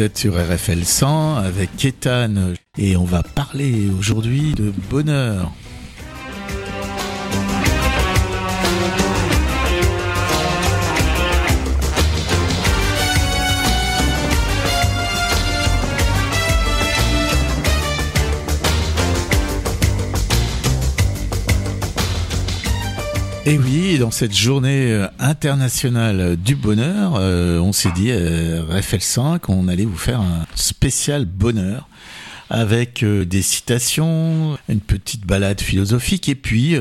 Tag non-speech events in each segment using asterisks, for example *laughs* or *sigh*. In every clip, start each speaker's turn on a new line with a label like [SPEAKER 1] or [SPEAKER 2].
[SPEAKER 1] Vous êtes sur RFL 100 avec Kétan et on va parler aujourd'hui de bonheur. Et oui, dans cette journée euh, internationale du bonheur, euh, on s'est dit, euh, RFL 5, on allait vous faire un spécial bonheur avec euh, des citations, une petite balade philosophique et puis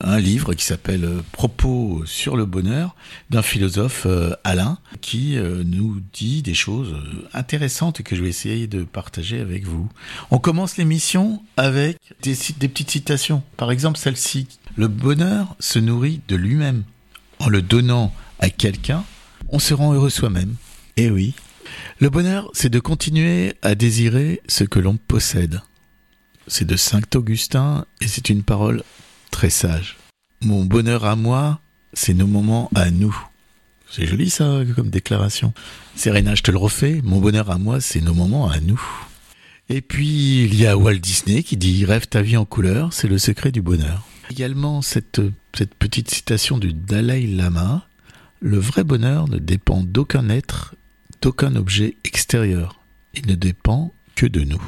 [SPEAKER 1] un livre qui s'appelle Propos sur le bonheur d'un philosophe Alain qui nous dit des choses intéressantes que je vais essayer de partager avec vous. On commence l'émission avec des, des petites citations. Par exemple, celle-ci le bonheur se nourrit de lui-même. En le donnant à quelqu'un, on se rend heureux soi-même. Eh oui. Le bonheur, c'est de continuer à désirer ce que l'on possède. C'est de Saint Augustin et c'est une parole très sage. Mon bonheur à moi, c'est nos moments à nous. C'est joli ça comme déclaration. Serena, je te le refais. Mon bonheur à moi, c'est nos moments à nous. Et puis, il y a Walt Disney qui dit Rêve ta vie en couleur, c'est le secret du bonheur. Également cette, cette petite citation du Dalai Lama, le vrai bonheur ne dépend d'aucun être, d'aucun objet extérieur. Il ne dépend que de nous.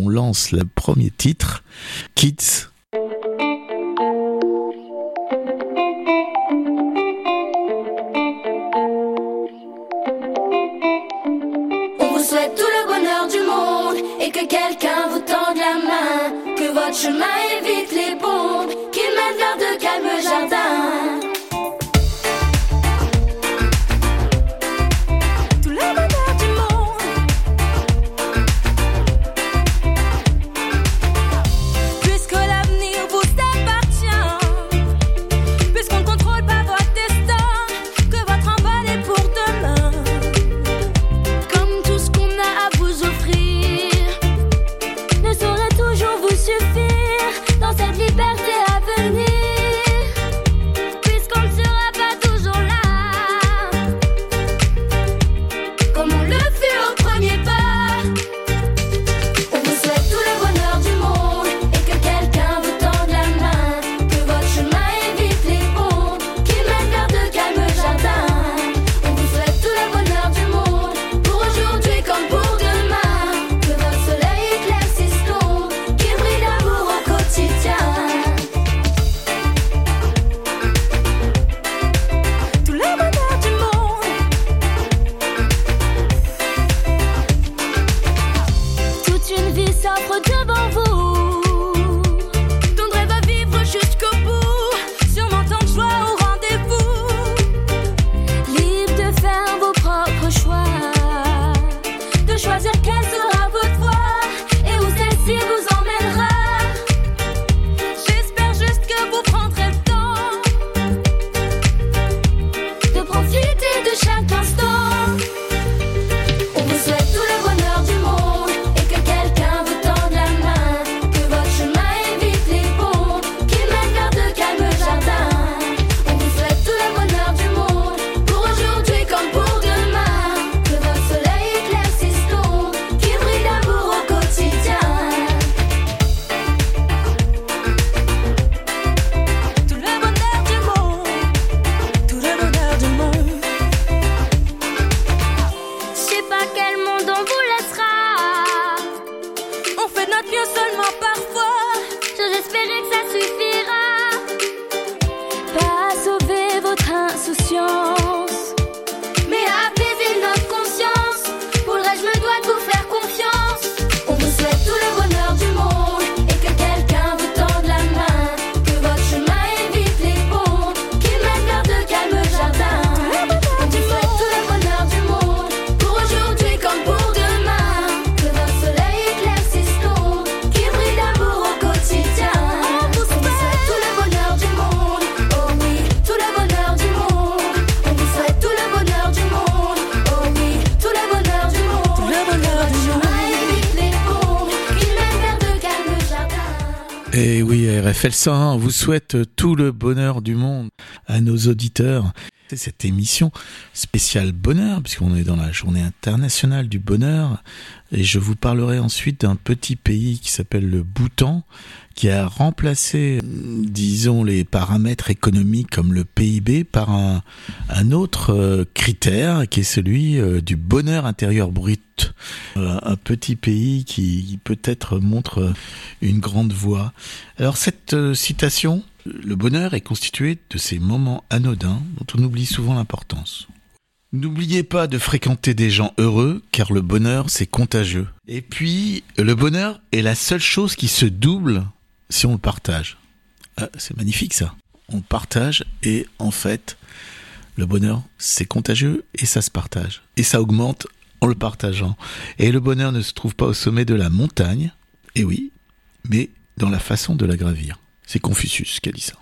[SPEAKER 1] On lance le premier titre, Kids.
[SPEAKER 2] Quelqu'un vous tende la main, que votre chemin évite les bombes de calme jardin.
[SPEAKER 1] RFL 101 vous souhaite tout le bonheur du monde à nos auditeurs. C'est cette émission spéciale bonheur, puisqu'on est dans la journée internationale du bonheur, et je vous parlerai ensuite d'un petit pays qui s'appelle le Bhoutan, qui a remplacé, disons, les paramètres économiques comme le PIB par un, autre euh, critère qui est celui euh, du bonheur intérieur brut. Euh, un petit pays qui peut-être montre une grande voie. Alors cette citation, le bonheur est constitué de ces moments anodins dont on oublie souvent l'importance. N'oubliez pas de fréquenter des gens heureux, car le bonheur, c'est contagieux. Et puis, le bonheur est la seule chose qui se double si on le partage. Ah, c'est magnifique ça. On partage et en fait, le bonheur, c'est contagieux et ça se partage. Et ça augmente en le partageant. Et le bonheur ne se trouve pas au sommet de la montagne, et oui, mais dans la façon de la gravir. C'est Confucius qui a dit ça.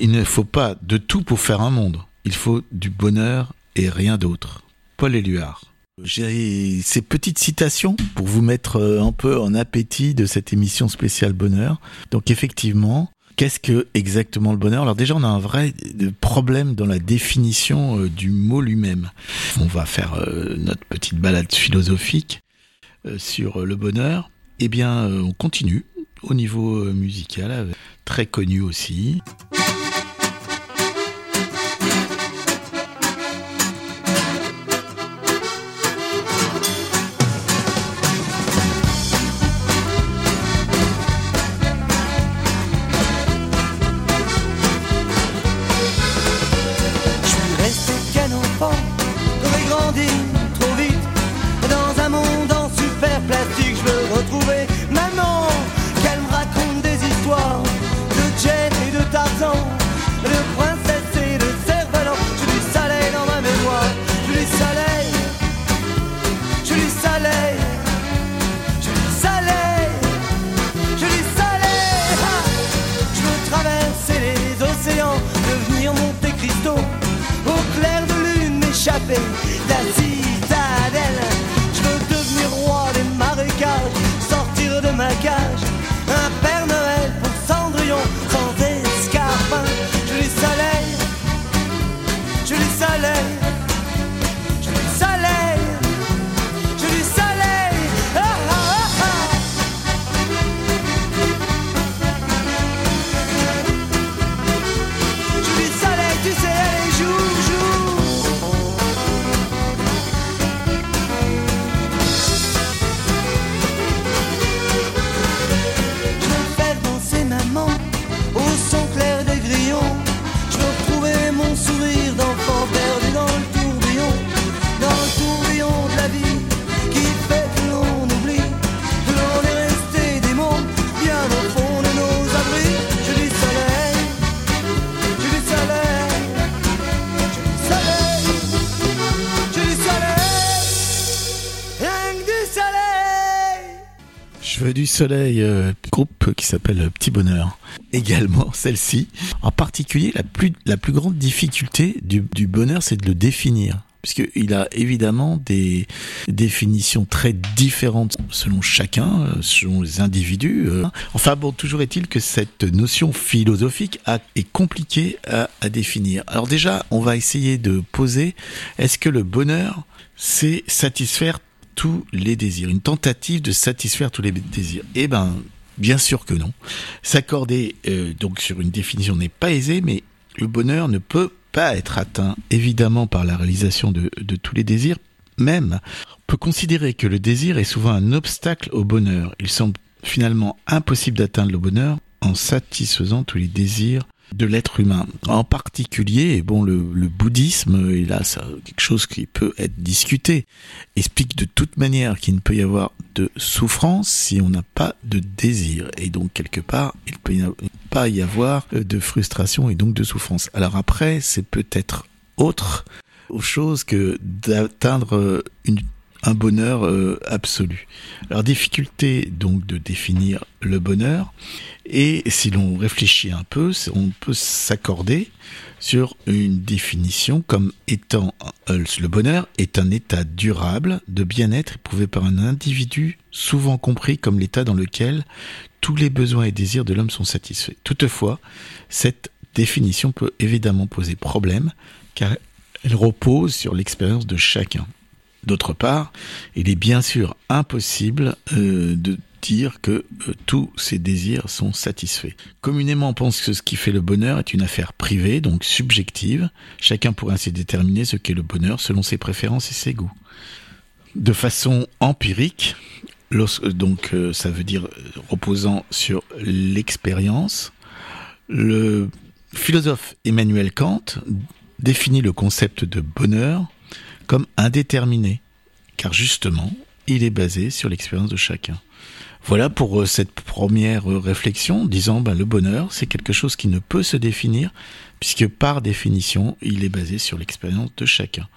[SPEAKER 1] Il ne faut pas de tout pour faire un monde. Il faut du bonheur et rien d'autre. Paul Éluard. J'ai ces petites citations pour vous mettre euh, un peu en appétit de cette émission spéciale bonheur. Donc effectivement, qu'est-ce que exactement le bonheur? Alors déjà, on a un vrai problème dans la définition euh, du mot lui-même. On va faire euh, notre petite balade philosophique sur le bonheur. Eh bien, on continue au niveau musical, très connu aussi. Soleil, euh, groupe qui s'appelle Petit Bonheur. Également *laughs* celle-ci. En particulier, la plus, la plus grande difficulté du, du bonheur, c'est de le définir puisqu'il a évidemment des définitions très différentes selon chacun, euh, selon les individus. Euh. Enfin bon, toujours est-il que cette notion philosophique est compliquée à, à définir. Alors déjà, on va essayer de poser, est-ce que le bonheur, c'est satisfaire tous les désirs, une tentative de satisfaire tous les désirs. Eh ben, bien sûr que non. S'accorder euh, donc sur une définition n'est pas aisé, mais le bonheur ne peut pas être atteint évidemment par la réalisation de, de tous les désirs. Même, on peut considérer que le désir est souvent un obstacle au bonheur. Il semble finalement impossible d'atteindre le bonheur en satisfaisant tous les désirs de l'être humain. En particulier, bon, le, bouddhisme, et là, quelque chose qui peut être discuté, explique de toute manière qu'il ne peut y avoir de souffrance si on n'a pas de désir. Et donc, quelque part, il ne peut pas y avoir de frustration et donc de souffrance. Alors après, c'est peut-être autre chose que d'atteindre une un bonheur euh, absolu. Alors difficulté donc de définir le bonheur et si l'on réfléchit un peu, on peut s'accorder sur une définition comme étant euh, le bonheur est un état durable de bien-être éprouvé par un individu souvent compris comme l'état dans lequel tous les besoins et désirs de l'homme sont satisfaits. Toutefois, cette définition peut évidemment poser problème car Elle repose sur l'expérience de chacun. D'autre part, il est bien sûr impossible euh, de dire que euh, tous ses désirs sont satisfaits. Communément, on pense que ce qui fait le bonheur est une affaire privée, donc subjective. Chacun pourrait ainsi déterminer ce qu'est le bonheur selon ses préférences et ses goûts. De façon empirique, donc euh, ça veut dire reposant sur l'expérience, le philosophe Emmanuel Kant définit le concept de bonheur comme indéterminé, car justement, il est basé sur l'expérience de chacun. Voilà pour euh, cette première euh, réflexion, disant ben, le bonheur, c'est quelque chose qui ne peut se définir, puisque par définition, il est basé sur l'expérience de chacun.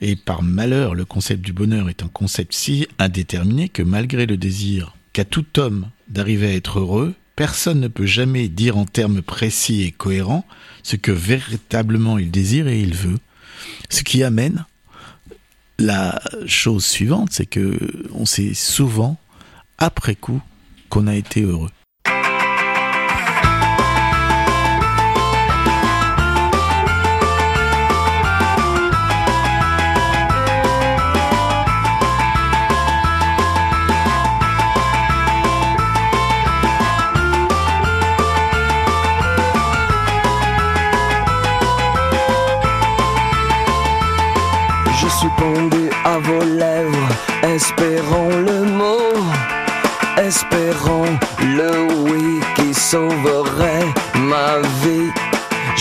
[SPEAKER 1] Et par malheur, le concept du bonheur est un concept si indéterminé que malgré le désir qu'a tout homme d'arriver à être heureux, personne ne peut jamais dire en termes précis et cohérents ce que véritablement il désire et il veut. Ce qui amène la chose suivante, c'est que on sait souvent, après coup, qu'on a été heureux.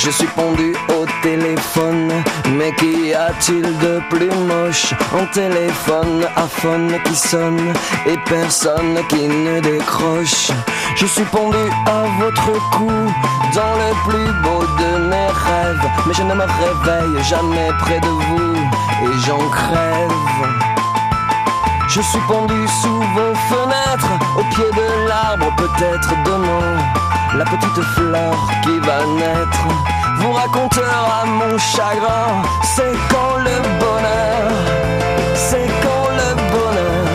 [SPEAKER 3] Je suis pendu au téléphone, mais qu'y a-t-il de plus moche En téléphone à phone qui sonne et personne qui ne décroche. Je suis pendu à votre cou dans le plus beau de mes rêves, mais je ne me réveille jamais près de vous et j'en crève. Je suis pendu sous vos fenêtres, au pied de l'arbre, peut-être demain, la petite fleur qui va naître vous racontera mon chagrin. C'est quand le bonheur, c'est quand le bonheur,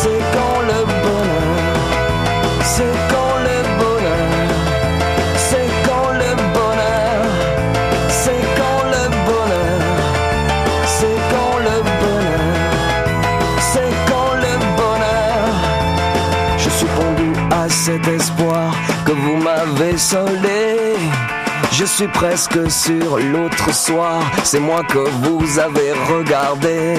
[SPEAKER 3] c'est quand le bonheur, c'est quand le bonheur, c'est quand le bonheur, c'est quand le bonheur, c'est quand le bonheur, c'est quand le bonheur. Je suis pendu à cet espoir que vous m'avez soldé. Je suis presque sur l'autre soir, c'est moi que vous avez regardé.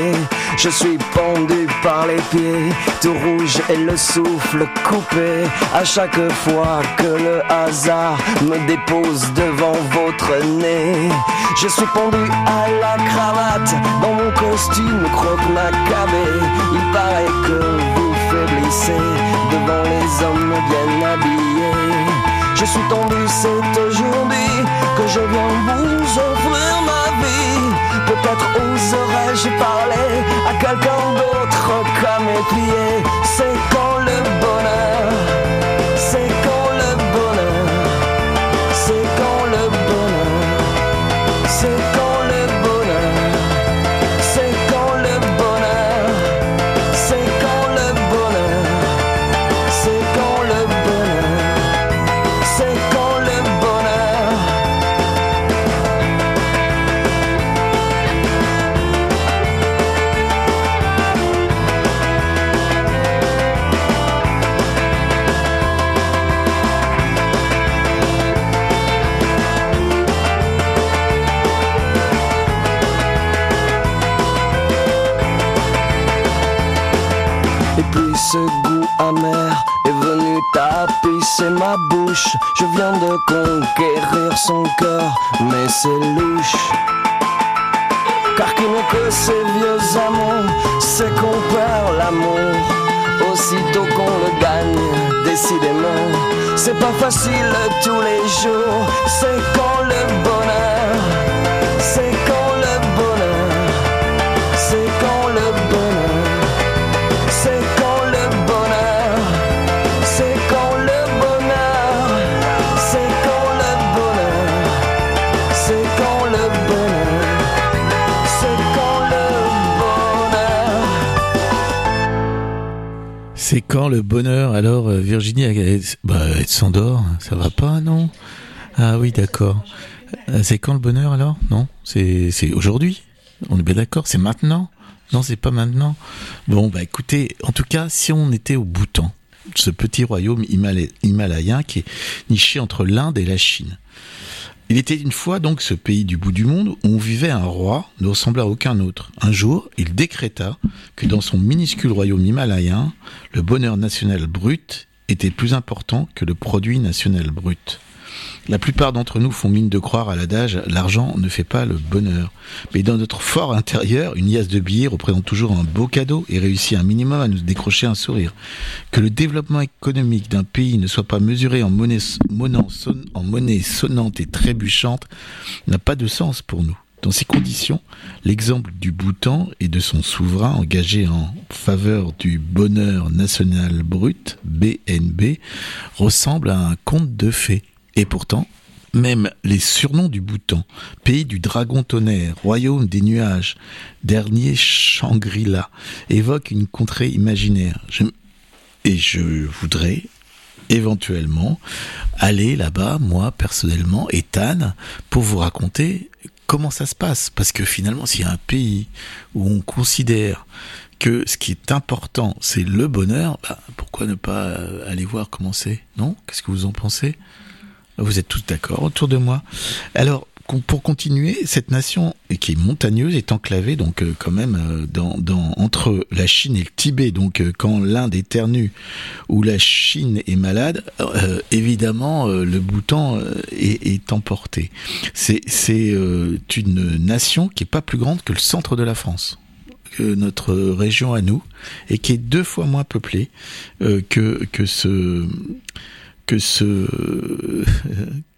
[SPEAKER 3] Je suis pendu par les pieds, tout rouge et le souffle coupé. À chaque fois que le hasard me dépose devant votre nez, je suis pendu à la cravate dans mon costume croque macabé. Il paraît que vous faiblissez devant les hommes bien habillés. Je suis tombé, c'est aujourd'hui que je viens vous offrir ma vie. Peut-être oserais-je parler à quelqu'un d'autre qu'à mes pieds. C'est quand le bonheur, c'est quand le bonheur, c'est quand le bonheur, c'est quand ce goût amer est venu tapisser ma bouche. Je viens de conquérir son cœur, mais c'est louche. Car qui n'est que ces vieux amants, c'est qu'on perd l'amour. Aussitôt qu'on le gagne, décidément, c'est pas facile tous les jours. C'est quand le bonheur, Le bonheur
[SPEAKER 1] Alors euh, Virginie, elle, bah, elle s'endort, ça va pas, non? Ah oui, d'accord. Euh, C'est quand le bonheur alors? Non C'est aujourd'hui. On est bien d'accord. C'est maintenant. Non, c'est pas maintenant. Bon, bah écoutez, en tout cas, si on était au Bhoutan, ce petit royaume himalay- himalayen qui est niché entre l'Inde et la Chine. Il était une fois donc ce pays du bout du monde où vivait un roi ne ressemblant à aucun autre. Un jour, il décréta que dans son minuscule royaume himalayen, le bonheur national brut était plus important que le produit national brut. La plupart d'entre nous font mine de croire à l'adage l'argent ne fait pas le bonheur. Mais dans notre fort intérieur, une liasse de billets représente toujours un beau cadeau et réussit un minimum à nous décrocher un sourire. Que le développement économique d'un pays ne soit pas mesuré en monnaie, sonnante et trébuchante n'a pas de sens pour nous. Dans ces conditions, l'exemple du Bhoutan et de son souverain engagé en faveur du bonheur national brut, BNB, ressemble à un conte de fées. Et pourtant, même les surnoms du Bhoutan, pays du dragon tonnerre, royaume des nuages, dernier Shangri-La, évoquent une contrée imaginaire. Et je voudrais éventuellement aller là-bas, moi personnellement, et Tan, pour vous raconter comment ça se passe. Parce que finalement, s'il y a un pays où on considère que ce qui est important, c'est le bonheur, bah, pourquoi ne pas aller voir comment c'est? Non? Qu'est-ce que vous en pensez? Vous êtes tous d'accord autour de moi Alors, pour continuer, cette nation qui est montagneuse est enclavée donc euh, quand même euh, entre la Chine et le Tibet. Donc euh, quand l'Inde éternue ou la Chine est malade, évidemment le Bhoutan est, emporté. C'est une nation qui est pas plus grande que le centre de la France notre région à nous et qui est deux fois moins peuplée que que ce que ce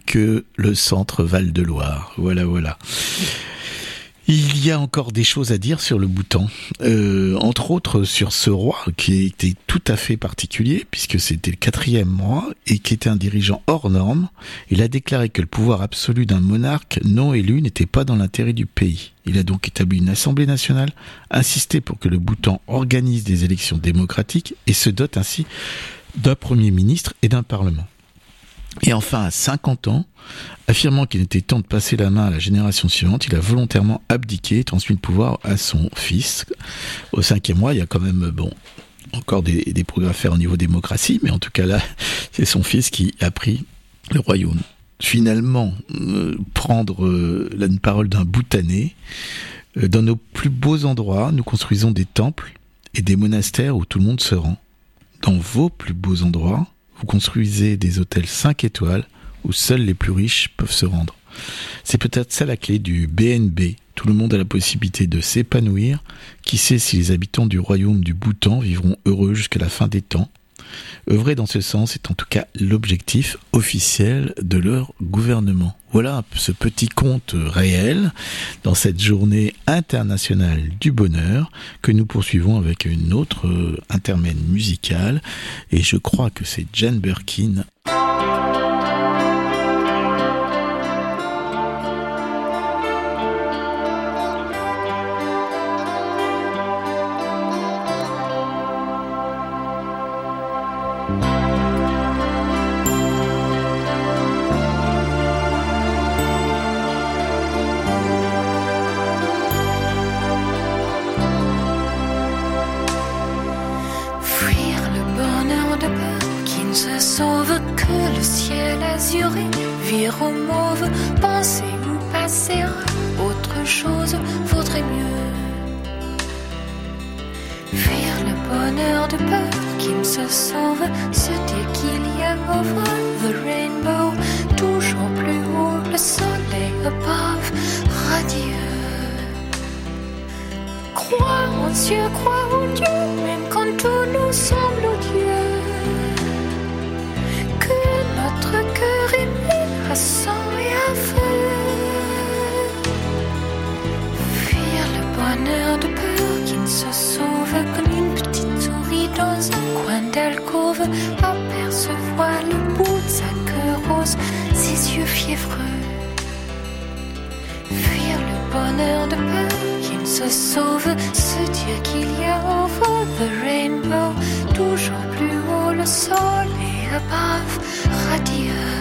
[SPEAKER 1] que le centre Val-de-Loire. Voilà, voilà. Il y a encore des choses à dire sur le Bhoutan, euh, entre autres sur ce roi qui était tout à fait particulier puisque c'était le quatrième roi et qui était un dirigeant hors norme. Il a déclaré que le pouvoir absolu d'un monarque non élu n'était pas dans l'intérêt du pays. Il a donc établi une assemblée nationale, insisté pour que le Bhoutan organise des élections démocratiques et se dote ainsi d'un premier ministre et d'un parlement. Et enfin, à 50 ans, affirmant qu'il était temps de passer la main à la génération suivante, il a volontairement abdiqué et transmis le pouvoir à son fils. Au cinquième mois, il y a quand même, bon, encore des, progrès à faire au niveau démocratie, mais en tout cas là, *laughs* c'est son fils qui a pris le royaume. Finalement, euh, prendre euh, la parole d'un Bhoutanais, euh, dans nos plus beaux endroits, nous construisons des temples et des monastères où tout le monde se rend. Dans vos plus beaux endroits, vous construisez des hôtels 5 étoiles où seuls les plus riches peuvent se rendre. C'est peut-être ça la clé du BNB. Tout le monde a la possibilité de s'épanouir. Qui sait si les habitants du royaume du Bhoutan vivront heureux jusqu'à la fin des temps. Œuvrer dans ce sens est en tout cas l'objectif officiel de leur gouvernement. Voilà ce petit conte réel dans cette journée internationale du bonheur que nous poursuivons avec une autre euh, intermède musicale et je crois que c'est Jane Birkin.
[SPEAKER 4] Au mauve, penser ou passer à autre chose? Vaudrait mieux. Fuir le bonheur de peur qui ne se sauve, se dire qu'il y a over the rainbow, toujours plus haut, le soleil above, radieux. Crois en Dieu, crois en Dieu, même quand tout nous semble odieux. se sauve, ce Dieu qu'il y a en haut, the rainbow, toujours plus haut, le sol et above, radieux.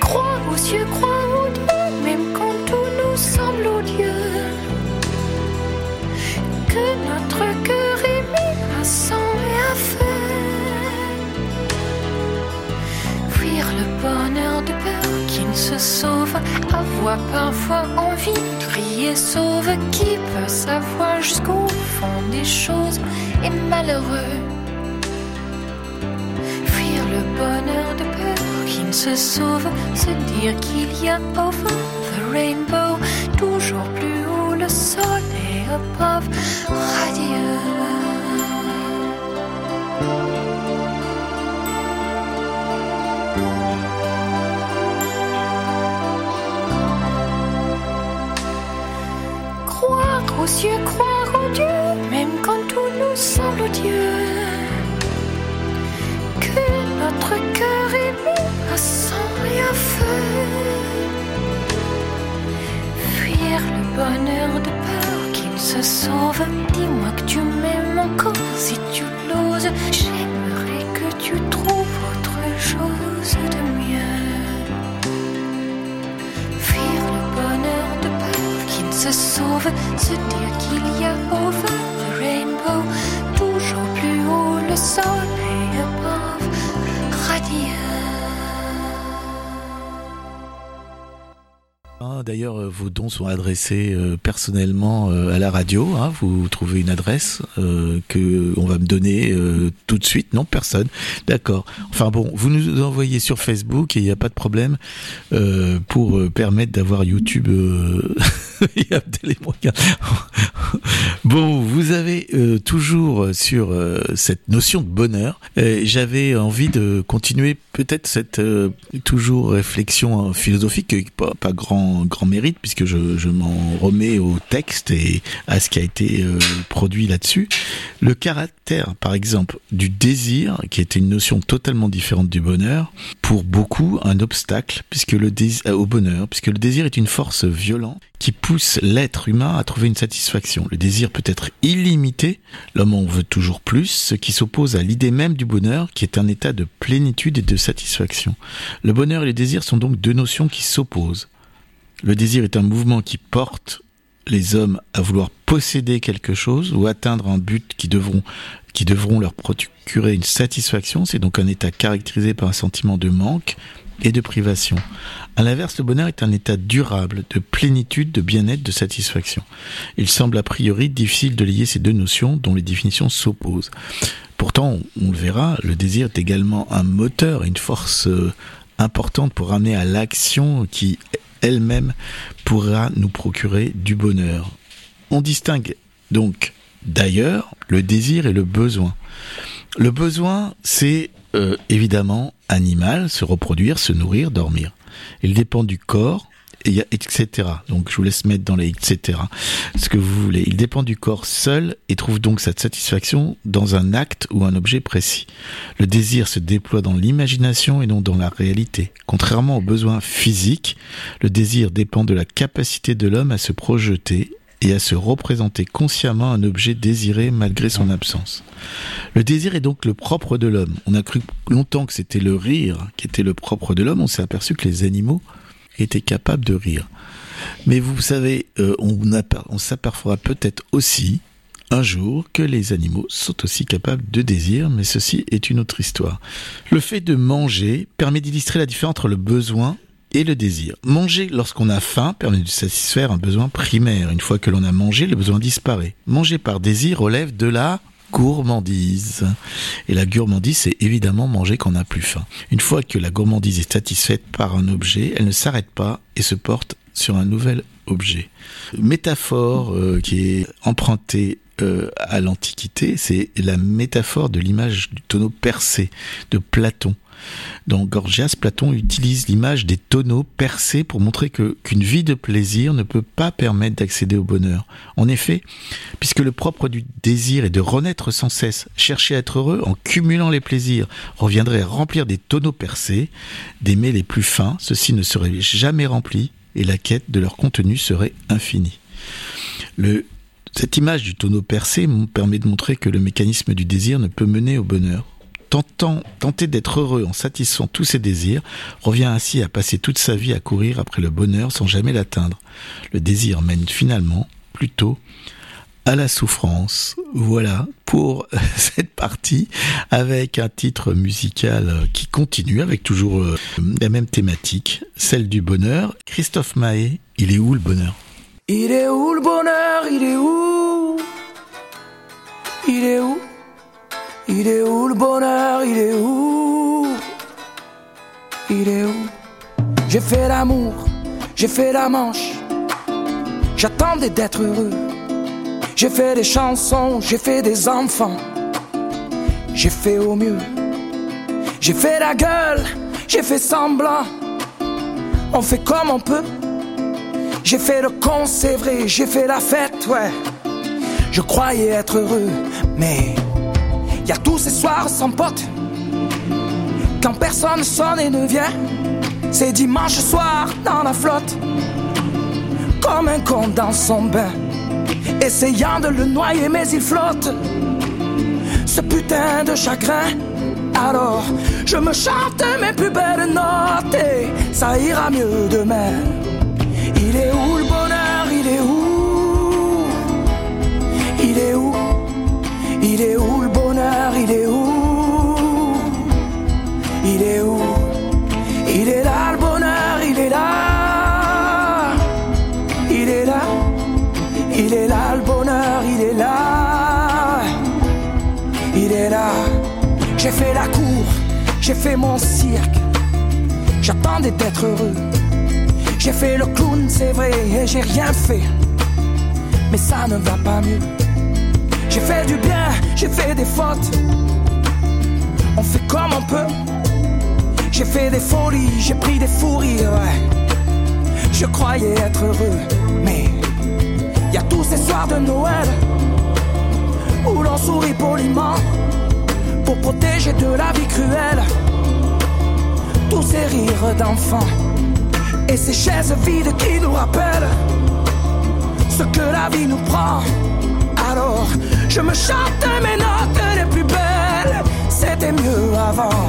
[SPEAKER 4] Crois aux cieux, crois aux dieux, même quand tout nous semble odieux. Que notre cœur est mis à sang et à feu. Fuir le bonheur de peur qui ne se sauve, avoir parfois envie de crier sauve, qui peut savoir jusqu'au fond des choses est malheureux. Fuir le bonheur de peur qui ne se sauve, se dire qu'il y a over the rainbow, toujours plus haut le soleil above, radieux. Aux croire en Dieu, même quand tout nous semble odieux. Que notre cœur est mis à sang et à feu. Fuir le bonheur de peur qui ne se sauve. Dis-moi que tu m'aimes encore si tu l'oses. J'aimerais que tu trouves autre chose de mieux. Se sauve, se dire qu'il y a over the rainbow, toujours plus haut le soleil
[SPEAKER 1] D'ailleurs, euh, vos dons sont adressés euh, personnellement euh, à la radio. hein. Vous trouvez une adresse euh, que on va me donner tout de suite. Non, personne. D'accord. Enfin bon, vous nous envoyez sur Facebook et il n'y a pas de problème pour permettre d'avoir YouTube. *laughs* *laughs* bon, vous avez toujours sur cette notion de bonheur. J'avais envie de continuer peut-être cette toujours réflexion philosophique, pas, pas grand grand mérite puisque je, m'en remets au texte et à ce qui a été euh, produit là-dessus. Le caractère, par exemple, du désir, qui était une notion totalement différente du bonheur, pour beaucoup un obstacle puisque le désir, euh, au bonheur, puisque le désir est une force violente qui pousse l'être humain à trouver une satisfaction. Le désir peut être illimité, l'homme en veut toujours plus, ce qui s'oppose à l'idée même du bonheur, qui est un état de plénitude et de satisfaction. Le bonheur et le désir sont donc deux notions qui s'opposent. Le désir est un mouvement qui porte les hommes à vouloir posséder quelque chose ou atteindre un but qui devront, leur procurer une satisfaction. C'est donc un état caractérisé par un sentiment de manque et de privation. À l'inverse, le bonheur est un état durable, de plénitude, de bien-être, de satisfaction. Il semble a priori difficile de lier ces deux notions dont les définitions s'opposent. Pourtant, on le verra, le désir est également un moteur, une force euh, importante pour amener à l'action qui elle-même pourra nous procurer du bonheur. On distingue donc d'ailleurs le désir et le besoin. Le besoin, c'est euh, évidemment animal, se reproduire, se nourrir, dormir. Il dépend du corps, etc. Donc je vous laisse mettre dans les etc. ce que vous voulez. Il dépend du corps seul et trouve donc sa satisfaction dans un acte ou un objet précis. Le désir se déploie dans l'imagination et non dans la réalité. Contrairement aux besoins physiques, le désir dépend de la capacité de l'homme à se projeter et à se représenter consciemment un objet désiré malgré son absence. Le désir est donc le propre de l'homme. On a cru longtemps que c'était le rire qui était le propre de l'homme. On s'est aperçu que les animaux étaient capables de rire. Mais vous savez, euh, on, on s'apercevra peut-être aussi un jour que les animaux sont aussi capables de désir, mais ceci est une autre histoire. Le fait de manger permet d'illustrer la différence entre le besoin et le désir. Manger lorsqu'on a faim permet de satisfaire un besoin primaire. Une fois que l'on a mangé, le besoin disparaît. Manger par désir relève de la gourmandise. Et la gourmandise, c'est évidemment manger quand on n'a plus faim. Une fois que la gourmandise est satisfaite par un objet, elle ne s'arrête pas et se porte sur un nouvel objet. Métaphore euh, qui est empruntée euh, à l'Antiquité, c'est la métaphore de l'image du tonneau percé de Platon. Dans Gorgias, Platon utilise l'image des tonneaux percés pour montrer qu'une vie de plaisir ne peut pas permettre d'accéder au bonheur. En effet, puisque le propre du désir est de renaître sans cesse, chercher à être heureux en cumulant les plaisirs reviendrait remplir des tonneaux percés, d'aimer les plus fins, ceux-ci ne seraient jamais remplis et la quête de leur contenu serait infinie. Le, cette image du tonneau percé me permet de montrer que le mécanisme du désir ne peut mener au bonheur. Tentant, tenter d'être heureux en satisfaisant tous ses désirs revient ainsi à passer toute sa vie à courir après le bonheur sans jamais l'atteindre. Le désir mène finalement plutôt à la souffrance. Voilà pour *laughs* cette partie avec un titre musical qui continue avec toujours euh, la même thématique, celle du bonheur. Christophe Mahé, il est où le bonheur?
[SPEAKER 5] Il est où le bonheur? Il est où? Il est où? Il est où le bonheur? Il est où? Il est où? J'ai fait l'amour, j'ai fait la manche. J'attendais d'être heureux. J'ai fait des chansons, j'ai fait des enfants. J'ai fait au mieux. J'ai fait la gueule, j'ai fait semblant. On fait comme on peut. J'ai fait le con, c'est vrai, j'ai fait la fête, ouais. Je croyais être heureux, mais y a tous ces soirs sans pote. Quand personne sonne et ne vient, c'est dimanche soir dans la flotte. Comme un con dans son bain essayant de le noyer, mais il flotte. Ce putain de chagrin. Alors, je me chante mes plus belles notes et ça ira mieux demain. Il est où le bonheur Il est où Il est où Il est où le bonheur Il est où Il est où Il est là le bonheur, il est là. Il est là. Il est là le bonheur, il est là. Il est là. J'ai fait la cour, j'ai fait mon cirque. J'attendais d'être heureux. J'ai fait le clown, c'est vrai, et j'ai rien fait. Mais ça ne va pas mieux. J'ai fait du bien, j'ai fait des fautes. On fait comme on peut. J'ai fait des folies, j'ai pris des fous rires, ouais. Je croyais être heureux, mais y a tous ces soirs de Noël où l'on sourit poliment pour protéger de la vie cruelle tous ces rires d'enfants et ces chaises vides qui nous rappellent ce que la vie nous prend. Alors je me chante mes notes les plus belles, c'était mieux avant.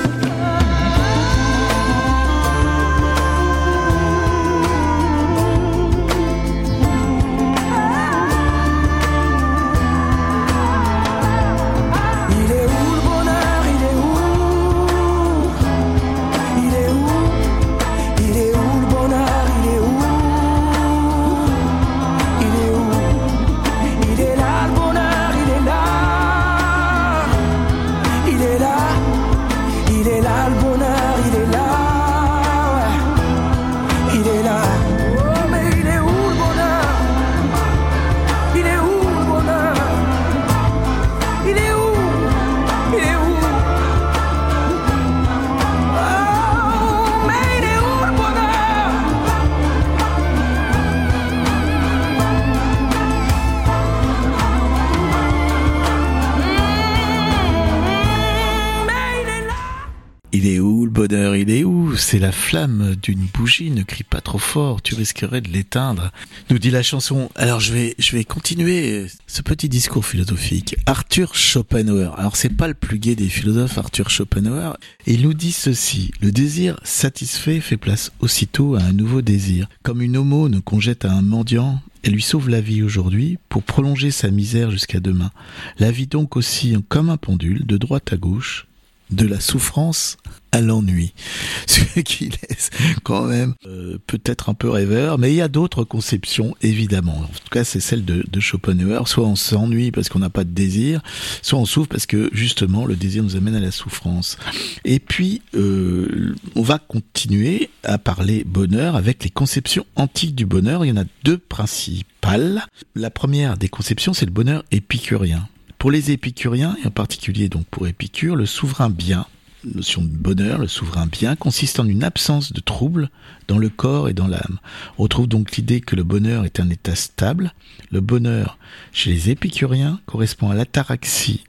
[SPEAKER 1] Il est où le bonheur Il est où? C'est la flamme d'une bougie. Ne crie pas trop fort, tu risquerais de l'éteindre. Nous dit la chanson. Alors je vais, je vais continuer ce petit discours philosophique. Arthur Schopenhauer. Alors c'est pas le plus gai des philosophes, Arthur Schopenhauer. Il nous dit ceci. Le désir satisfait fait place aussitôt à un nouveau désir. Comme une aumône qu'on jette à un mendiant, elle lui sauve la vie aujourd'hui pour prolonger sa misère jusqu'à demain. La vie donc aussi comme un pendule, de droite à gauche, de la souffrance à l'ennui. *laughs* Ce qui laisse quand même euh, peut-être un peu rêveur, mais il y a d'autres conceptions, évidemment. En tout cas, c'est celle de, de Schopenhauer. Soit on s'ennuie parce qu'on n'a pas de désir, soit on souffre parce que justement le désir nous amène à la souffrance. Et puis, euh, on va continuer à parler bonheur avec les conceptions antiques du bonheur. Il y en a deux principales. La première des conceptions, c'est le bonheur épicurien. Pour les épicuriens, et en particulier donc pour Épicure, le souverain bien, notion de bonheur, le souverain bien, consiste en une absence de trouble dans le corps et dans l'âme. On retrouve donc l'idée que le bonheur est un état stable. Le bonheur, chez les épicuriens, correspond à l'ataraxie,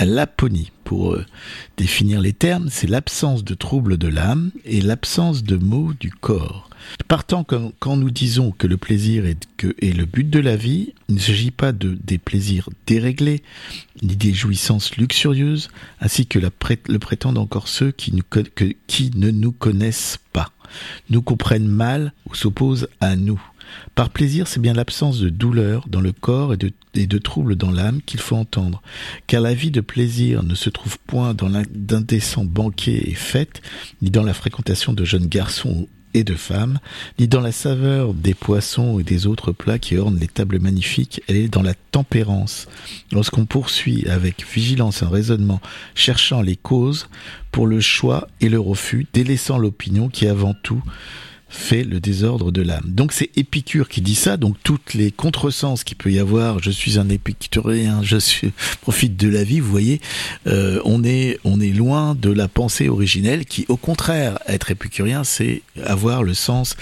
[SPEAKER 1] l'aponie. Pour euh, définir les termes, c'est l'absence de trouble de l'âme et l'absence de maux du corps. Partant quand, nous disons que le plaisir est, le but de la vie, il ne s'agit pas de des plaisirs déréglés, ni des jouissances luxurieuses, ainsi que le prétendent encore ceux qui ne nous connaissent pas, nous comprennent mal ou s'opposent à nous. Par plaisir, c'est bien l'absence de douleur dans le corps et de, et troubles dans l'âme qu'il faut entendre, car la vie de plaisir ne se trouve point dans d'indécents banquets et fêtes, ni dans la fréquentation de jeunes garçons et de femmes, ni dans la saveur des poissons et des autres plats qui ornent les tables magnifiques, elle est dans la tempérance. Lorsqu'on poursuit avec vigilance un raisonnement cherchant les causes pour le choix et le refus, délaissant l'opinion qui avant tout fait le désordre de l'âme. Donc c'est Épicure qui dit ça, donc toutes les contresens qu'il peut y avoir, je suis un épicurien, je suis *laughs* profite de la vie, vous voyez, euh, on est on est loin de la pensée originelle qui au contraire être épicurien c'est avoir le sens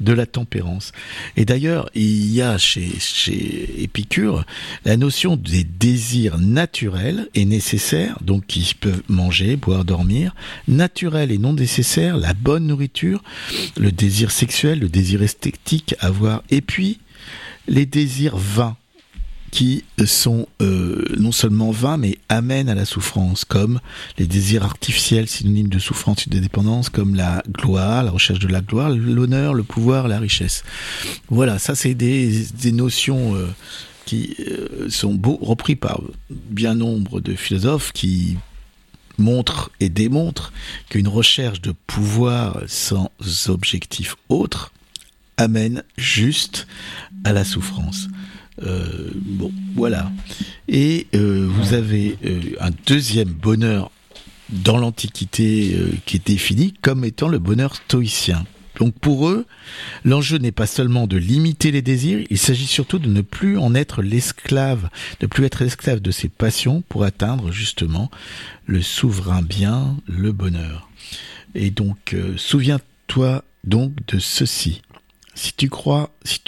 [SPEAKER 1] de la tempérance. Et d'ailleurs, il y a chez chez Épicure la notion des désirs naturels et nécessaires, donc qui peuvent manger, boire, dormir, naturels et non nécessaires, la bonne nourriture, le désir sexuel, le désir esthétique, avoir, et puis les désirs vains qui sont euh, non seulement vains, mais amènent à la souffrance, comme les désirs artificiels synonymes de souffrance et de dépendance, comme la gloire, la recherche de la gloire, l'honneur, le pouvoir, la richesse. Voilà, ça c'est des, notions euh, qui euh, sont beau, repris par bien nombre de philosophes qui montrent et démontrent qu'une recherche de pouvoir sans objectif autre amène juste à la souffrance. Euh, bon, voilà. Et euh, vous avez euh, un deuxième bonheur dans l'Antiquité qui est défini comme étant le bonheur stoïcien. Donc pour eux, l'enjeu n'est pas seulement de limiter les désirs, il s'agit surtout de ne plus en être l'esclave, de plus être l'esclave de ses passions pour atteindre justement le souverain bien, le bonheur. Et donc, euh, souviens-toi donc de ceci. Si tu crois, si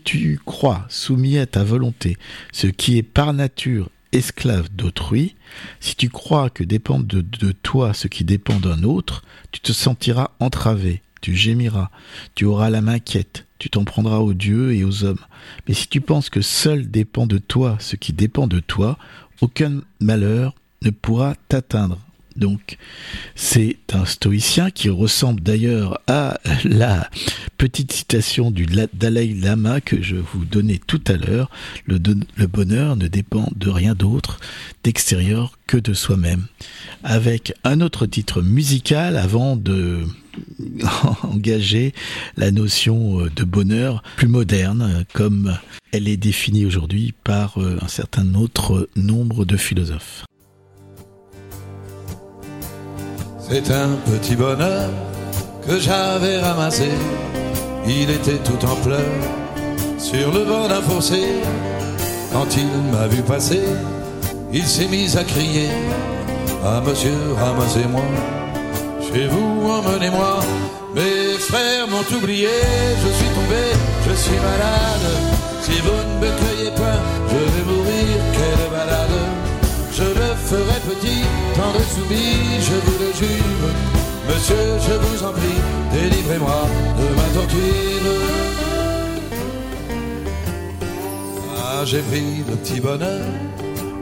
[SPEAKER 1] tu crois soumis à ta volonté, ce qui est par nature esclave d'autrui, si tu crois que dépend de toi ce qui dépend d'un autre, tu te sentiras entravé, tu gémiras, tu auras la main quiète, tu t'en prendras aux dieux et aux hommes. Mais si tu penses que seul dépend de toi ce qui dépend de toi, aucun malheur ne pourra t'atteindre. Donc, c'est un stoïcien qui ressemble d'ailleurs à la petite citation du Dalai Lama que je vous donnais tout à l'heure. Le, bonheur ne dépend de rien d'autre d'extérieur que de soi-même. Avec un autre titre musical avant de *laughs* engager la notion de bonheur plus moderne comme elle est définie aujourd'hui par un certain autre nombre de philosophes.
[SPEAKER 6] C'est un petit bonheur que j'avais ramassé. Il était tout en pleurs sur le bord d'un fossé. Quand il m'a vu passer, il s'est mis à crier Ah monsieur, ramassez-moi. Chez vous, emmenez-moi. Mes frères m'ont oublié, je suis tombé, je suis malade. Si vous ne me cueillez pas, je vais mourir, quelle balade. Je le ferai petit, tant de soumis, Je vous en prie, délivrez-moi de ma torture. Ah, j'ai pris le petit bonheur,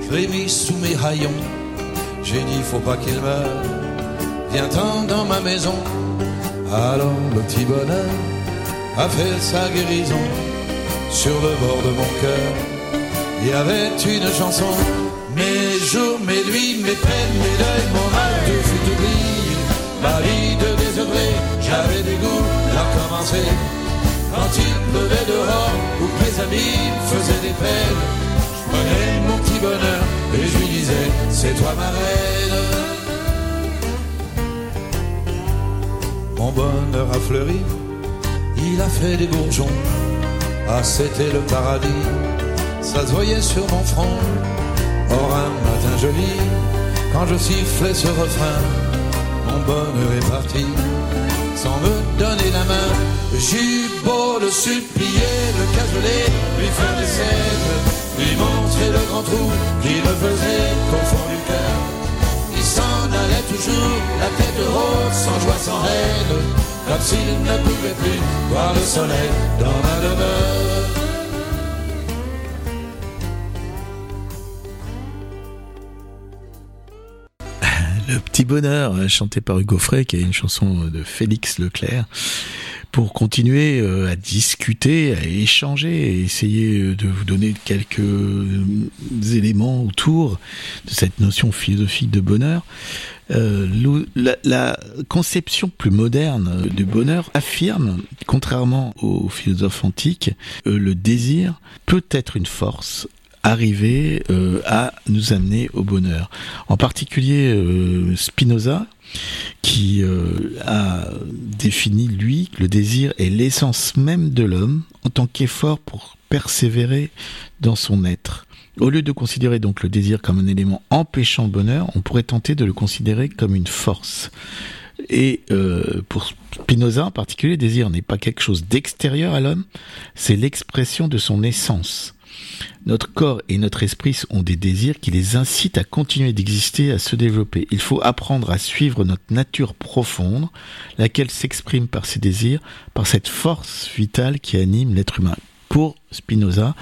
[SPEAKER 6] je sous mes haillons. J'ai dit, faut pas qu'il meure, viens-t'en dans ma maison. Alors le petit bonheur a fait sa guérison sur le bord de mon cœur. Il y avait une chanson mes jours, mes nuits, mes peines, mes deuils, mon mal, tout fut oublié. Ma vie de désœuvré, j'avais des goûts à commencer. Quand il pleuvait dehors, ou mes amis faisaient des peines, je prenais mon petit bonheur et je lui disais, c'est toi ma reine. Mon bonheur a fleuri, il a fait des bourgeons. Ah, c'était le paradis, ça se voyait sur mon front. Or, un matin joli, quand je sifflais ce refrain, bonheur est parti sans me donner la main. J'eus beau le supplier, le cajoler, lui faire des scènes, lui montrer le grand trou qui le faisait au fond du cœur. Il s'en allait toujours, la tête haute, sans joie, sans haine, comme s'il ne pouvait plus voir le soleil dans ma demeure.
[SPEAKER 1] Le petit bonheur, euh, chanté par Hugo Frey, qui est une chanson de Félix Leclerc, pour continuer euh, à discuter, à échanger, et essayer euh, de vous donner quelques éléments autour de cette notion philosophique de bonheur. la, la, conception plus moderne du bonheur affirme, contrairement aux philosophes antiques, le désir peut être une force arriver euh, à nous amener au bonheur. En particulier euh, Spinoza, qui euh, a défini, lui, le désir est l'essence même de l'homme en tant qu'effort pour persévérer dans son être. Au lieu de considérer donc le désir comme un élément empêchant le bonheur, on pourrait tenter de le considérer comme une force. Et pour Spinoza en particulier, le désir n'est pas quelque chose d'extérieur à l'homme, c'est l'expression de son essence. Notre corps et notre esprit ont des désirs qui les incitent à continuer d'exister, à se développer. Il faut apprendre à suivre notre nature profonde, laquelle s'exprime par ces désirs, par cette force vitale qui anime l'être humain. Pour Spinoza,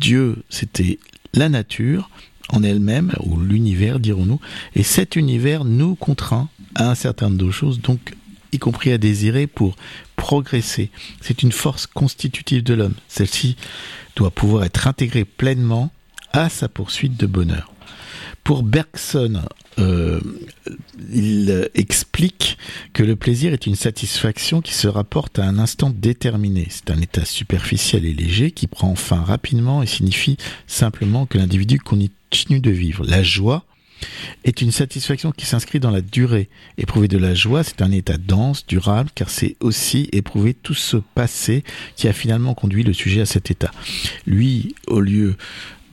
[SPEAKER 1] Dieu, c'était la nature en elle-même, ou l'univers, dirons-nous, et cet univers nous contraint à un certain nombre de choses, donc y compris à désirer pour progresser. C'est une force constitutive de l'homme. Celle-ci doit pouvoir être intégrée pleinement à sa poursuite de bonheur. Pour Bergson, euh, il explique que le plaisir est une satisfaction qui se rapporte à un instant déterminé. C'est un état superficiel et léger qui prend fin rapidement et signifie simplement que l'individu continue de vivre. La joie est une satisfaction qui s'inscrit dans la durée. Éprouver de la joie, c'est un état dense, durable, car c'est aussi éprouver tout ce passé qui a finalement conduit le sujet à cet état. Lui, au lieu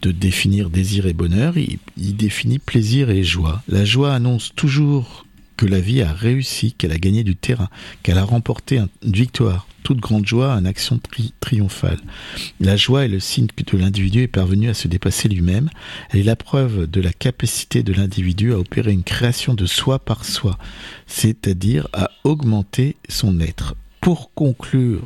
[SPEAKER 1] de définir désir et bonheur, il, définit plaisir et joie. La joie annonce toujours que la vie a réussi, qu'elle a gagné du terrain, qu'elle a remporté une victoire. Toute grande joie une action triomphale. La joie est le signe que l'individu est parvenu à se dépasser lui-même. Elle est la preuve de la capacité de l'individu à opérer une création de soi par soi, c'est-à-dire à augmenter son être. Pour conclure,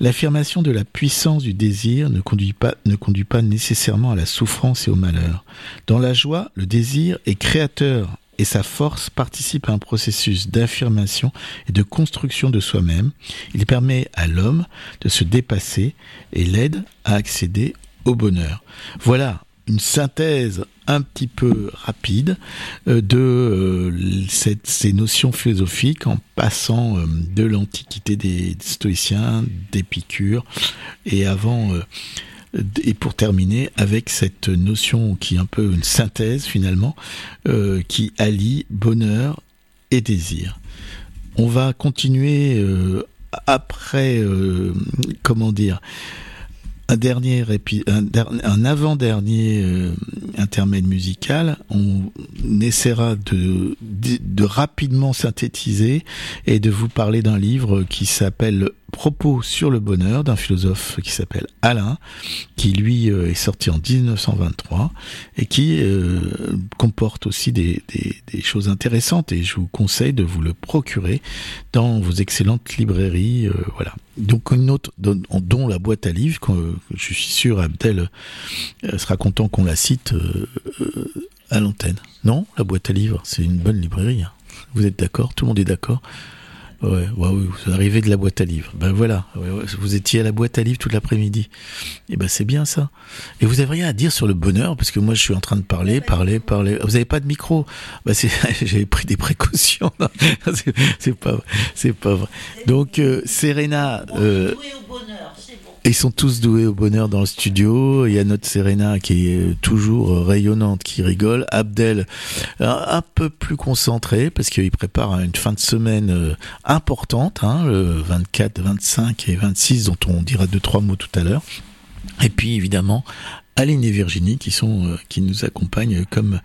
[SPEAKER 1] L'affirmation de la puissance du désir ne conduit, pas, ne conduit pas nécessairement à la souffrance et au malheur. Dans la joie, le désir est créateur et sa force participe à un processus d'affirmation et de construction de soi-même. Il permet à l'homme de se dépasser et l'aide à accéder au bonheur. Voilà une synthèse un petit peu rapide euh, de euh, ces notions philosophiques en passant euh, de l'antiquité des stoïciens, d'Épicure et avant et pour terminer avec cette notion qui est un peu une synthèse finalement, euh, qui allie bonheur et désir. On va continuer euh, après, euh, comment dire, un dernier avant-dernier intermède musical, on essaiera de, rapidement synthétiser et de vous parler d'un livre qui s'appelle Propos sur le bonheur d'un philosophe qui s'appelle Alain, qui lui euh, est sorti en 1923 et qui euh, comporte aussi des, choses intéressantes et je vous conseille de vous le procurer dans vos excellentes librairies. Euh, voilà. Donc une autre dont, la boîte à livres, je suis sûr Abdel sera content qu'on la cite à l'antenne. Non, la boîte à livres, c'est une bonne librairie. Hein. Vous êtes d'accord? Tout le monde est d'accord? Ouais, ouais, vous arrivez de la boîte à livres. Ben voilà, vous étiez à la boîte à livres toute l'après-midi. Et eh ben c'est bien ça. Et vous avez rien à dire sur le bonheur parce que moi je suis en train de parler, parler, parler. Vous avez pas de micro Ben c'est, *laughs* j'avais pris des précautions. *laughs* c'est pas, c'est pas vrai. Donc euh, Serena. Euh,
[SPEAKER 7] au bonheur.
[SPEAKER 1] Ils sont tous doués au bonheur dans le studio. Il y a notre Serena qui est toujours rayonnante, qui rigole. Abdel, un peu plus concentré parce qu'il prépare une fin de semaine euh, importante, hein, le 24, 25 et 26 dont on dira deux, trois mots tout à l'heure. Et puis évidemment, Aline et Virginie qui sont euh, qui nous accompagnent comme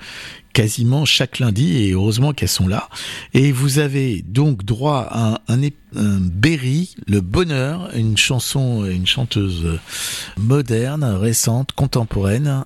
[SPEAKER 1] quasiment chaque lundi et heureusement qu'elles sont là. Et vous avez donc droit à un, un, Berry, le bonheur, une chanson, une chanteuse moderne, récente, contemporaine.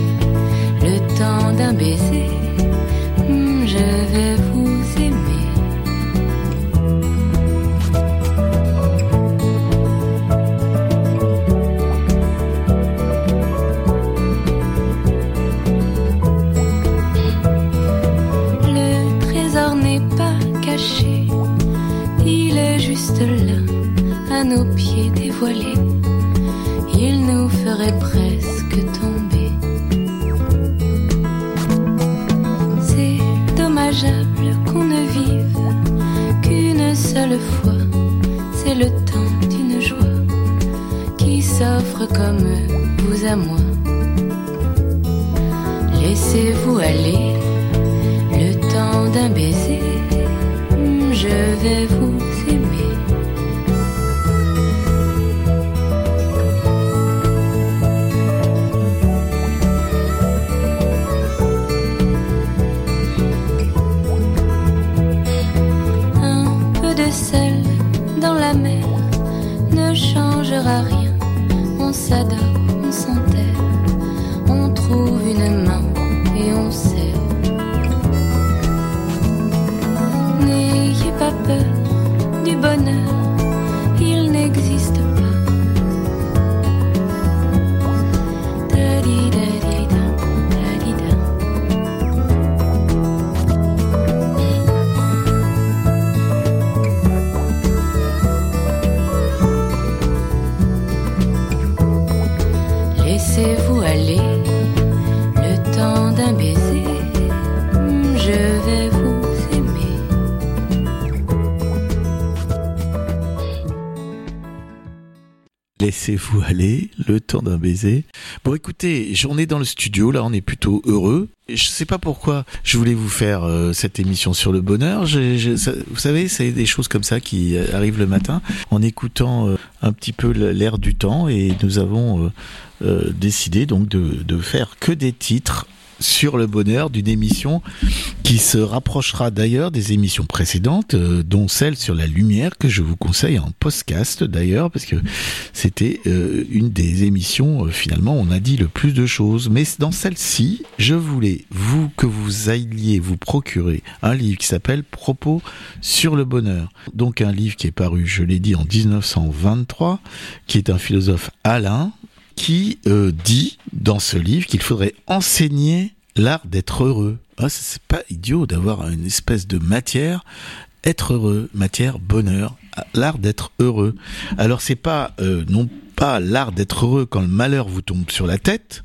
[SPEAKER 1] d'un baiser.
[SPEAKER 8] ne changera rien. On s'adore, on s'enterre, on trouve une main et on serre. N'ayez pas peur du bonheur
[SPEAKER 1] *laughs* le temps d'un baiser. Bon, écoutez, journée dans le studio, là, on est plutôt heureux. Je sais pas pourquoi je voulais vous faire euh, cette émission sur le bonheur. vous savez, c'est des choses comme ça qui arrivent le matin en écoutant euh, un petit peu l'air du temps et nous avons euh, décidé donc de, de faire que des titres sur le bonheur d'une émission qui se rapprochera d'ailleurs des émissions précédentes, euh, dont celle sur la lumière que je vous conseille en podcast d'ailleurs, parce que c'était euh, une des émissions, euh, finalement, on a dit le plus de choses. Mais dans celle-ci, je voulais, vous, que vous alliez vous procurer un livre qui s'appelle Propos sur le bonheur. Donc un livre qui est paru, je l'ai dit, en 1923, qui est un philosophe Alain, qui euh, dit dans ce livre qu'il faudrait enseigner l'art d'être heureux. Ah, c'est pas idiot d'avoir une espèce de matière être heureux, matière bonheur, l'art d'être heureux. Alors c'est pas euh, non pas l'art d'être heureux quand le malheur vous tombe sur la tête,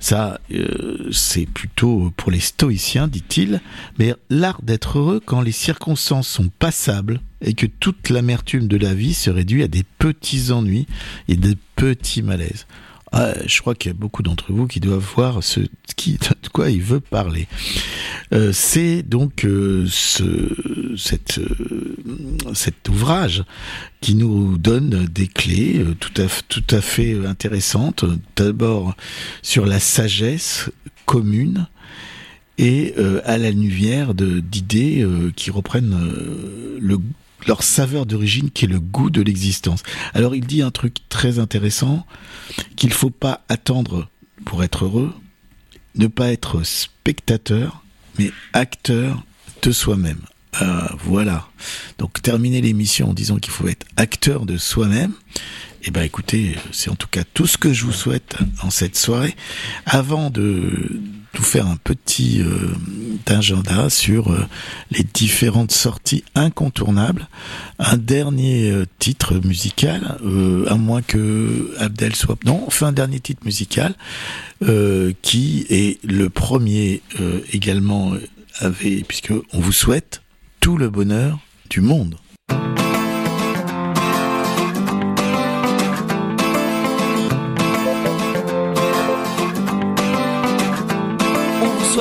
[SPEAKER 1] ça euh, c'est plutôt pour les stoïciens, dit-il, mais l'art d'être heureux quand les circonstances sont passables et que toute l'amertume de la vie se réduit à des petits ennuis et des petits malaises. Ah, je crois qu'il y a beaucoup d'entre vous qui doivent voir ce qui, de quoi il veut parler. Euh, c'est donc euh, ce, cette, euh, cet ouvrage qui nous donne des clés tout à, tout à fait intéressantes. D'abord sur la sagesse commune et à la lumière d'idées qui reprennent le leur saveur d'origine qui est le goût de l'existence. Alors il dit un truc très intéressant qu'il faut pas attendre pour être heureux, ne pas être spectateur, mais acteur de soi-même. Euh, voilà. Donc terminer l'émission en disant qu'il faut être acteur de soi-même. Eh ben écoutez, c'est en tout cas tout ce que je vous souhaite en cette soirée. Avant de vous faire un petit euh, agenda sur euh, les différentes sorties incontournables, un dernier euh, titre musical, à moins que Abdel soit non, enfin un dernier titre musical qui est le premier également avait puisque on vous souhaite tout le bonheur du monde.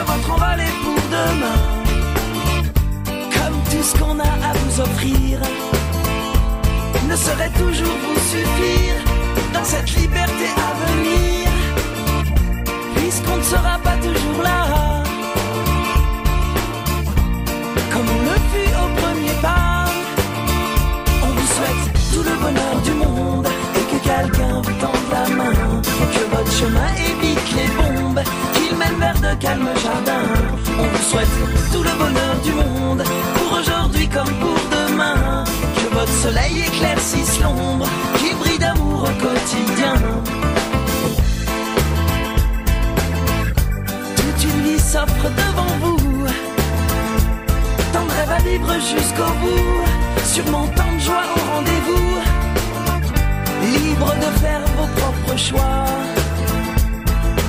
[SPEAKER 7] que votre envol est pour demain. Comme tout ce qu'on a à vous offrir ne saurait toujours vous suffire dans cette liberté à venir, puisqu'on ne sera pas toujours là. Comme on le fut au premier pas, on vous souhaite tout le bonheur du monde et que quelqu'un vous tende la main, que votre chemin évite les qu'il mène vers de calmes jardins. On vous souhaite tout le bonheur du monde. Pour aujourd'hui comme pour demain, que votre soleil éclaircisse l'ombre, qu'il brille d'amour au quotidien. Toute une vie s'offre devant vous, tant de rêves à vivre jusqu'au bout, sûrement tant de joie au rendez-vous, libre de faire vos propres choix,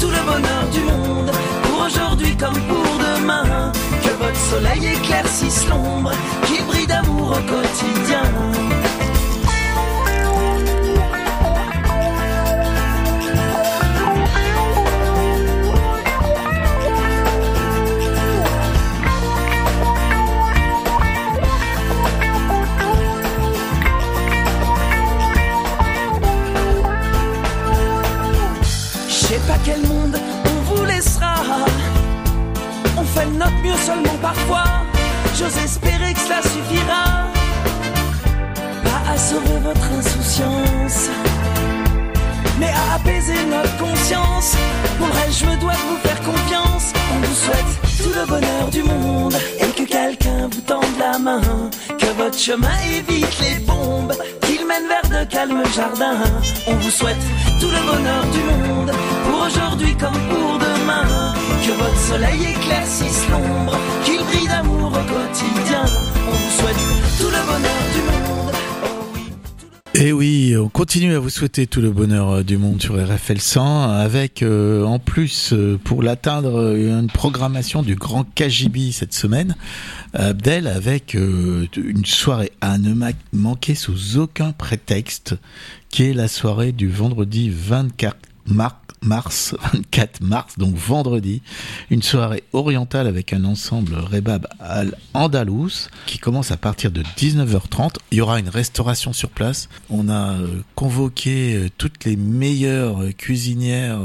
[SPEAKER 7] tout le bonheur du monde pour aujourd'hui comme pour demain. Que votre soleil éclaircisse l'ombre, qu'il brille d'amour au quotidien. Seulement parfois. J'ose espérer que cela suffira. Pas à sauver votre insouciance, mais à apaiser notre conscience. Pour le reste, je me dois de vous faire confiance. On vous souhaite tout le bonheur du monde et que quelqu'un vous tende la main. Que votre chemin évite les bombes, qu'il mène vers de calmes jardins. On vous souhaite tout le bonheur du monde aujourd'hui comme pour demain. Que votre soleil éclaircisse l'ombre, qu'il brille d'amour au quotidien. On vous souhaite tout le bonheur du monde.
[SPEAKER 1] Et oui, on continue à vous souhaiter tout le bonheur euh, du monde sur RFL 100 avec euh, en plus euh, pour l'atteindre une programmation du Grand Kajibi cette semaine. Abdel avec une soirée à ne ma- manquer sous aucun prétexte qui est la soirée du vendredi 24 mar- mars, *laughs* 24 mars, donc vendredi, une soirée orientale avec un ensemble Rebab al Andalous qui commence à partir de 19h30. Il y aura une restauration sur place. On a euh, convoqué euh, toutes les meilleures euh, cuisinières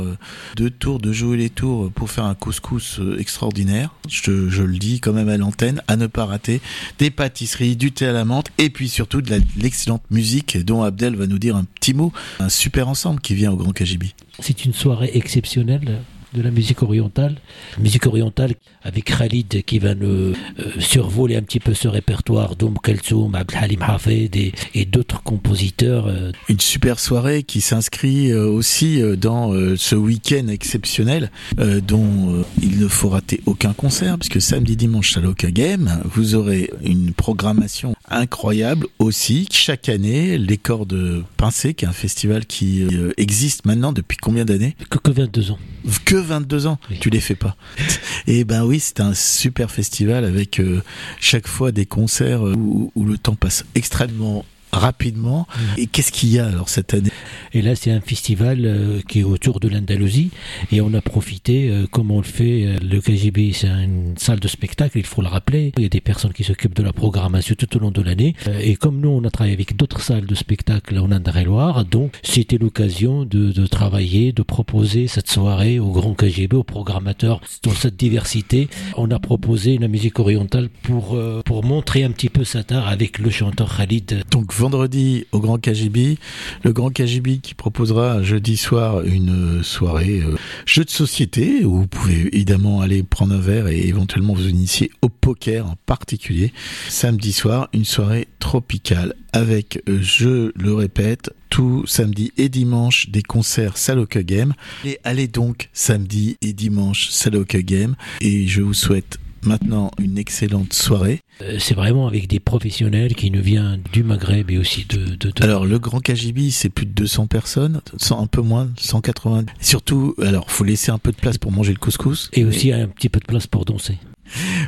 [SPEAKER 1] de Tours, de jouer les Tours pour faire un couscous extraordinaire. Je, je le dis quand même à l'antenne, à ne pas rater. Des pâtisseries, du thé à la menthe et puis surtout de l'excellente musique dont Abdel va nous dire un petit mot. Un super ensemble qui vient au Grand Kajibi.
[SPEAKER 9] C'est une soirée exceptionnelle. de la musique orientale. Musique orientale avec Khalid qui va nous euh, survoler un petit peu ce répertoire d'Oum Kelsoum, Abdelhalim Hafed et, et d'autres compositeurs. euh,
[SPEAKER 1] Une super soirée qui s'inscrit euh, aussi dans ce week-end exceptionnel dont il ne faut rater aucun concert puisque samedi dimanche à l'Oka Game vous aurez une programmation incroyable aussi chaque année les cordes pincées qui est un festival qui existe maintenant depuis combien d'années?
[SPEAKER 9] Que, que 22 ans.
[SPEAKER 1] que 22 ans?
[SPEAKER 9] Oui.
[SPEAKER 1] tu les fais pas *laughs* et ben oui c'est un super festival avec euh, chaque fois des concerts euh, où, où le temps passe extrêmement rapidement et qu'est-ce qu'il y a alors cette année?
[SPEAKER 9] Et là, c'est un festival euh, qui est autour de l'Andalousie. Et on a profité, euh, comme on le fait, euh, le KGB, c'est une salle de spectacle, il faut le rappeler. Il y a des personnes qui s'occupent de la programmation tout au long de l'année. Euh, et comme nous, on a travaillé avec d'autres salles de spectacle en Indre-et-Loire, donc c'était l'occasion de, de travailler, de proposer cette soirée au grand KGB, aux programmateurs, dans cette diversité. On a proposé la musique orientale pour, euh, pour montrer un petit peu cet art avec le chanteur Khalid
[SPEAKER 1] Donc vendredi au Grand KGB, le Grand KGB qui proposera jeudi soir une soirée euh, jeu de société où vous pouvez évidemment aller prendre un verre et éventuellement vous initier au poker en particulier. Samedi soir, une soirée tropicale avec, euh, je le répète, tout samedi et dimanche des concerts Saloka Game. Et allez donc samedi et dimanche Saloka Game et je vous souhaite maintenant une excellente soirée.
[SPEAKER 9] Euh, c'est vraiment avec des professionnels qui nous viennent du Maghreb et aussi de... de, de-
[SPEAKER 1] Alors le Grand KGB, c'est plus de 200 personnes, 100, un peu moins, 180. Surtout, alors faut laisser un peu de place pour manger le couscous.
[SPEAKER 9] et aussi un petit peu de place pour danser.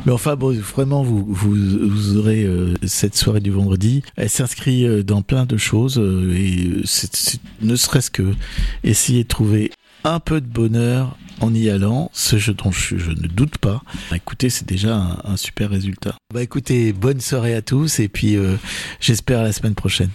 [SPEAKER 1] Mais enfin, bon, vraiment, vous, vous, vous aurez euh, cette soirée du vendredi. Elle s'inscrit euh, dans plein de choses euh, et c'est- ne serait-ce que essayer de trouver un peu de bonheur en y allant, ce je- dont je, ne doute pas. Bah, Écoutez, c'est déjà un, un super résultat. Bah écoutez, bonne soirée à tous et puis euh, j'espère à la semaine prochaine.